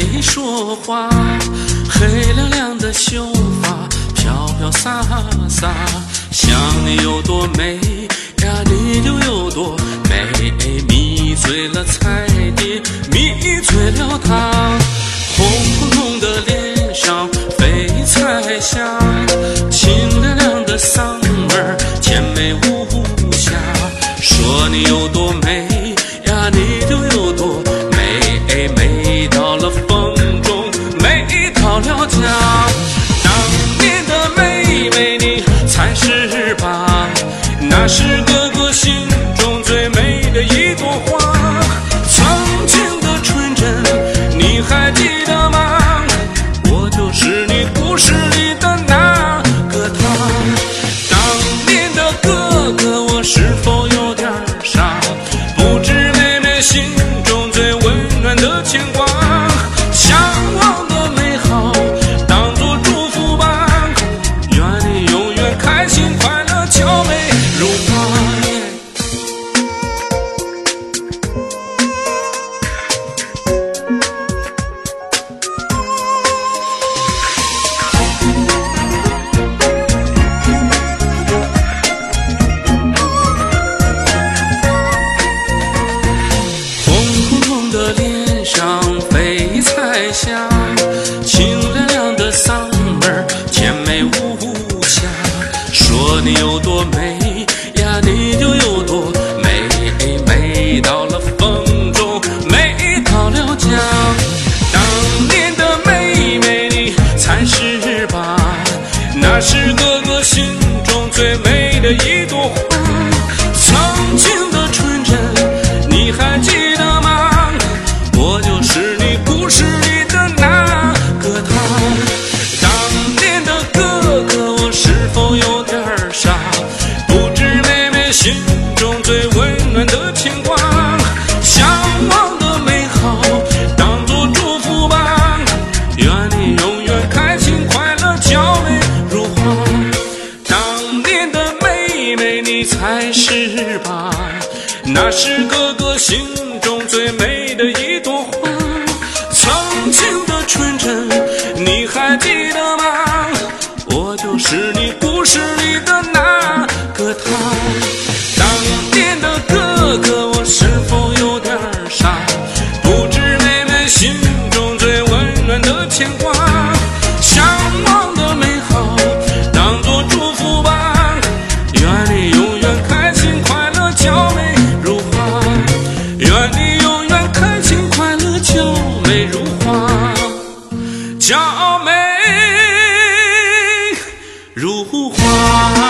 没说话黑亮亮的秀发飘飘洒洒想你有多美呀你就有多美迷醉了彩蝶迷醉了他。是心中最温暖的牵挂，向往的美好，当做祝福吧。愿你永远开心快乐，娇美如花。当年的妹妹你才是吧？那是哥哥心中最美的一朵花。曾经的纯真你还记得吗？芦花